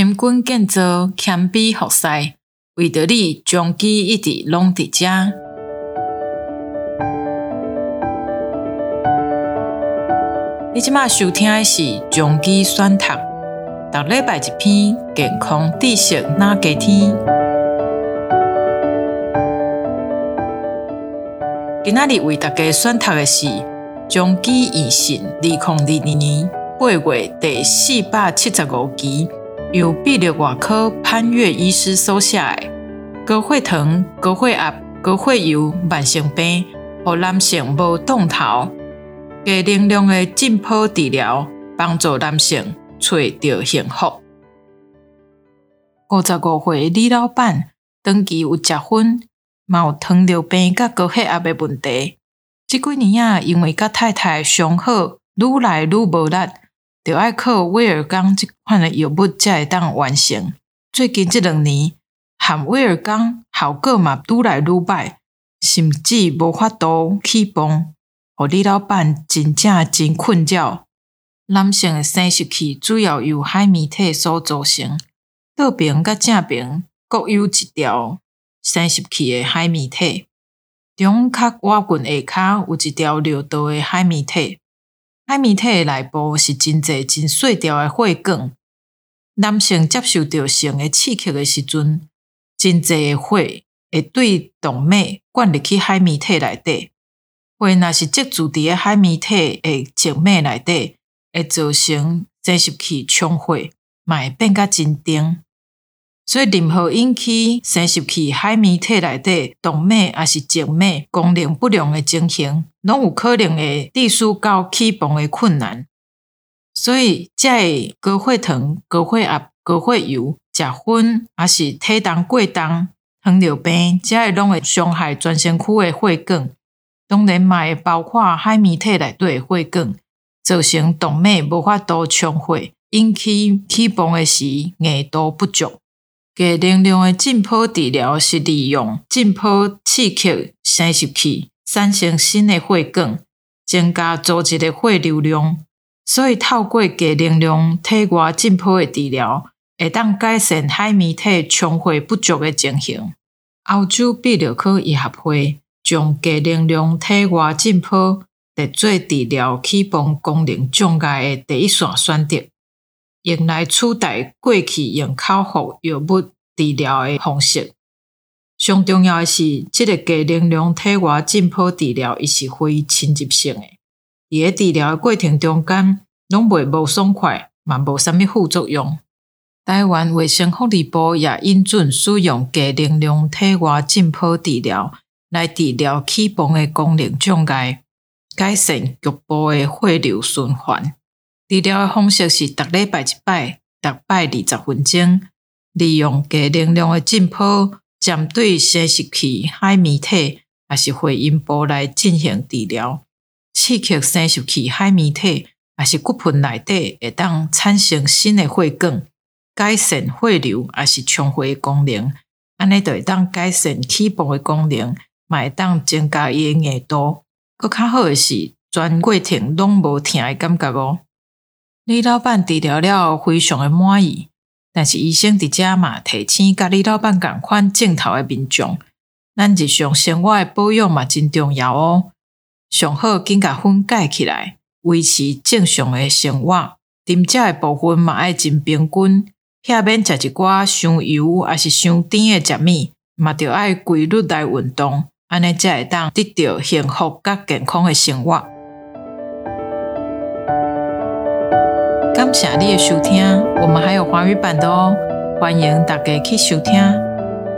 深耕建造，谦卑服侍，为着你，终期一直拢伫遮。你即马收听的是终期选读，逐礼拜一篇健康知识哪加天。今仔日为大家选读的是终期医信二零二二年八月第四百七十五期。由泌尿外科潘越医师所写的高血糖、高血压、高血油慢性病，和男性无动头，低能量的浸泡治疗，帮助男性找到幸福。五十五岁李老板长期有食薰，嘛有糖尿病甲高血压的问题。这几年啊，因为甲太太相好，愈来愈无力。就爱靠威而钢这款的药物才会当完成。最近这两年，含威而钢效果嘛愈来愈歹，甚至无法度起蹦。互李老板真正真困扰。男性的生殖器主要由海绵体所组成，侧边甲正边各有一条生殖器的海绵体，中较洼棍下骹有一条尿道的海绵体。海绵体内部是真侪真细条的血管，男性接受到性的刺激的时阵，真侪的血会对动脉灌入去海绵体内底。血若是积聚伫个海绵体的静脉内底，会造成生殖器充血，嘛会变甲真重。所以，任何引起生殖器海绵体内底动脉还是静脉功能不良的情形，拢有可能会致使到起泵的困难。所以，在高血糖、高血压、高血油、食薰还是体重过重、糖尿病，这些拢会伤害全身躯的血管。当然，嘛会包括海绵体内底的血管，造成动脉无法度充血，引起起蹦的时硬度不足。低能量的浸泡治疗是利用浸泡刺激生殖器，产生新的血管，增加组织的血流量。所以透过低能量体外浸泡的治疗，会当改善海绵体充血不足的情形。澳洲泌尿科医学会将低能量体外浸泡列做治疗起蹦功能障碍的第一线选择。用来取代过去用口服药物治疗的方式。上重要的是，这个低能量体外浸泡治疗，伊是非侵入性的。伊个治疗的过程中间，拢袂无爽快，嘛无啥物副作用。台湾卫生福利部也允准使用低能量体外浸泡治疗来治疗气泵的功能障碍，改善局部的血流循环。治疗的方式是逐礼拜一摆，逐摆二十分钟，利用低能量的浸泡，针对生殖器海绵体还是会阴部来进行治疗，刺激生殖器海绵体还是骨盆内底会当产生新的血管，改善血流还是充血功能，安尼就会当改善起蹦的功能，嘛会当增加伊的硬度。阁较好的是，全过程拢无疼的感觉哦。李老板治疗了非常的满意，但是医生伫遮嘛提醒，甲李老板共款镜头的民众，咱日常生活的保养嘛真重要哦。上好紧甲薰盖起来，维持正常的生活。啉食的部分嘛爱真平均，下面食一寡伤油还是伤甜的食物，嘛着爱规律来运动，安尼才会当得到幸福甲健康的生活。感谢你的收听，我们还有华语版的哦，欢迎大家去收听。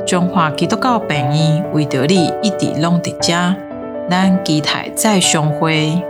中华基督教病院为着你一直拢伫遮，咱期待再相会。